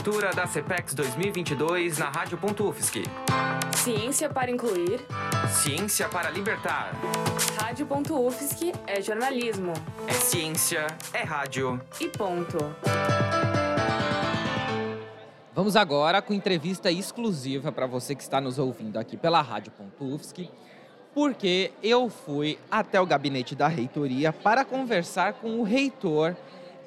Cobertura da CPEX 2022 na Rádio.UFSC. Ciência para incluir. Ciência para libertar. Rádio.UFSC é jornalismo. É ciência, é rádio. E ponto. Vamos agora com entrevista exclusiva para você que está nos ouvindo aqui pela Rádio.UFSC, porque eu fui até o gabinete da reitoria para conversar com o reitor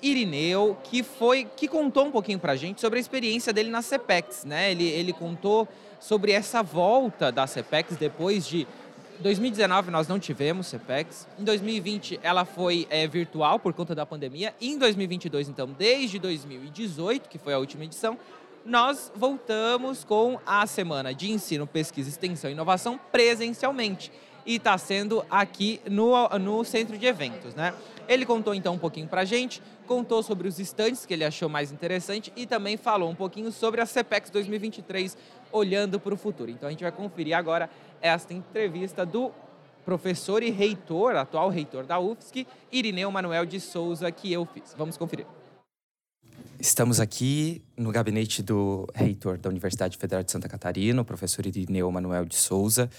Irineu, que foi que contou um pouquinho para a gente sobre a experiência dele na CPEX, né? Ele, ele contou sobre essa volta da CPEX depois de 2019 nós não tivemos CPEX. Em 2020 ela foi é, virtual por conta da pandemia. E em 2022, então, desde 2018, que foi a última edição, nós voltamos com a semana de ensino, pesquisa, extensão e inovação presencialmente. E está sendo aqui no, no centro de eventos, né? Ele contou então um pouquinho para a gente, contou sobre os estantes que ele achou mais interessante e também falou um pouquinho sobre a CPEX 2023, olhando para o futuro. Então a gente vai conferir agora esta entrevista do professor e reitor, atual reitor da UFSC, Irineu Manuel de Souza, que eu fiz. Vamos conferir. Estamos aqui no gabinete do reitor da Universidade Federal de Santa Catarina, o professor Irineu Manuel de Souza.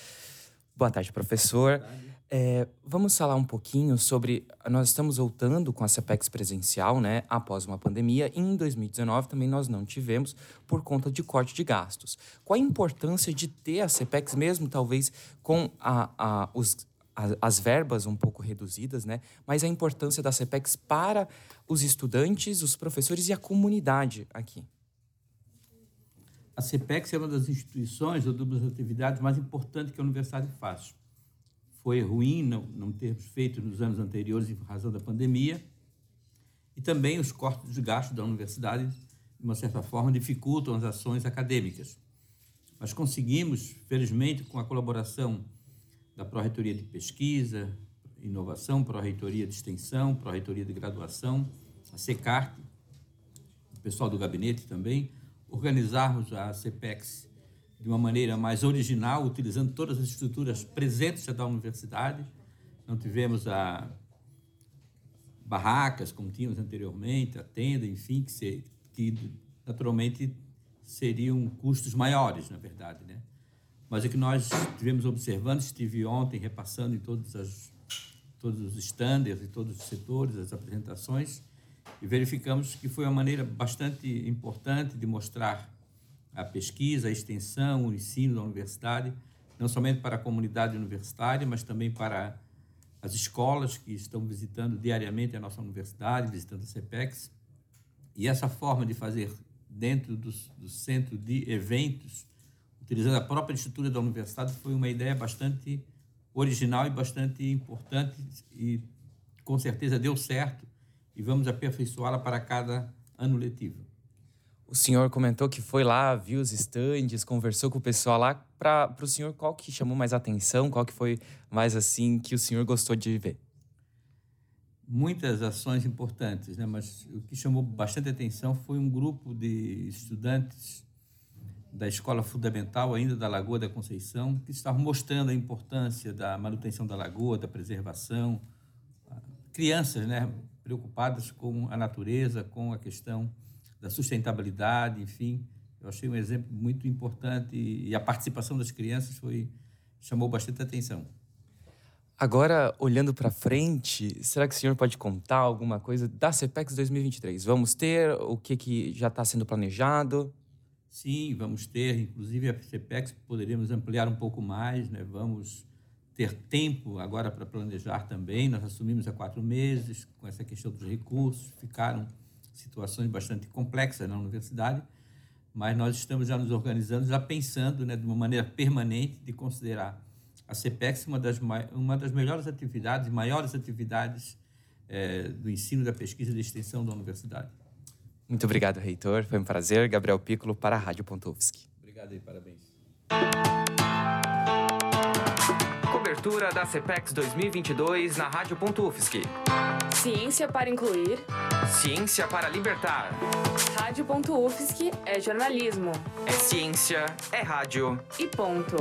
Boa tarde, professor. Boa tarde. É, vamos falar um pouquinho sobre. Nós estamos voltando com a CPEX presencial, né? Após uma pandemia. E em 2019 também nós não tivemos por conta de corte de gastos. Qual a importância de ter a CPEX, mesmo talvez com a, a, os, a, as verbas um pouco reduzidas, né? Mas a importância da CPEX para os estudantes, os professores e a comunidade aqui. A CPEX é uma das instituições ou das atividades mais importantes que a universidade faz foi ruim não, não termos feito nos anos anteriores em razão da pandemia, e também os cortes de gastos da universidade, de uma certa forma, dificultam as ações acadêmicas. Mas conseguimos, felizmente, com a colaboração da Pró-Reitoria de Pesquisa, Inovação, Pró-Reitoria de Extensão, Pró-Reitoria de Graduação, a SECART, o pessoal do gabinete também, organizarmos a CPEX de uma maneira mais original, utilizando todas as estruturas presentes da universidade. Não tivemos a barracas, como tínhamos anteriormente, a tenda, enfim, que, que naturalmente seriam custos maiores, na verdade, né? Mas é que nós estivemos observando, estive ontem repassando em todos, as, todos os standards e todos os setores, as apresentações, e verificamos que foi uma maneira bastante importante de mostrar a pesquisa, a extensão, o ensino da universidade, não somente para a comunidade universitária, mas também para as escolas que estão visitando diariamente a nossa universidade, visitando a CEPEX. E essa forma de fazer dentro do, do centro de eventos, utilizando a própria estrutura da universidade, foi uma ideia bastante original e bastante importante e com certeza deu certo e vamos aperfeiçoá-la para cada ano letivo. O senhor comentou que foi lá, viu os estandes, conversou com o pessoal lá. Para o senhor, qual que chamou mais atenção? Qual que foi mais assim que o senhor gostou de ver? Muitas ações importantes, né? mas o que chamou bastante atenção foi um grupo de estudantes da escola fundamental ainda da Lagoa da Conceição que estavam mostrando a importância da manutenção da lagoa, da preservação. Crianças, né, preocupadas com a natureza, com a questão da sustentabilidade, enfim. Eu achei um exemplo muito importante e a participação das crianças foi chamou bastante atenção. Agora, olhando para frente, será que o senhor pode contar alguma coisa da CPEX 2023? Vamos ter o que, que já está sendo planejado? Sim, vamos ter. Inclusive, a CPEX poderíamos ampliar um pouco mais, né? vamos ter tempo agora para planejar também. Nós assumimos há quatro meses com essa questão dos recursos, ficaram situações bastante complexas na universidade, mas nós estamos já nos organizando, já pensando né, de uma maneira permanente de considerar a CPEX uma das, uma das melhores atividades, maiores atividades é, do ensino, da pesquisa e da extensão da universidade. Muito obrigado, reitor. Foi um prazer. Gabriel Piccolo para a Rádio Pontovski. Obrigado e parabéns. Cobertura da CPEX 2022 na Rádio Pontovski. Ciência para incluir. Ciência para libertar. Rádio.UFSC é jornalismo. É ciência, é rádio. E ponto.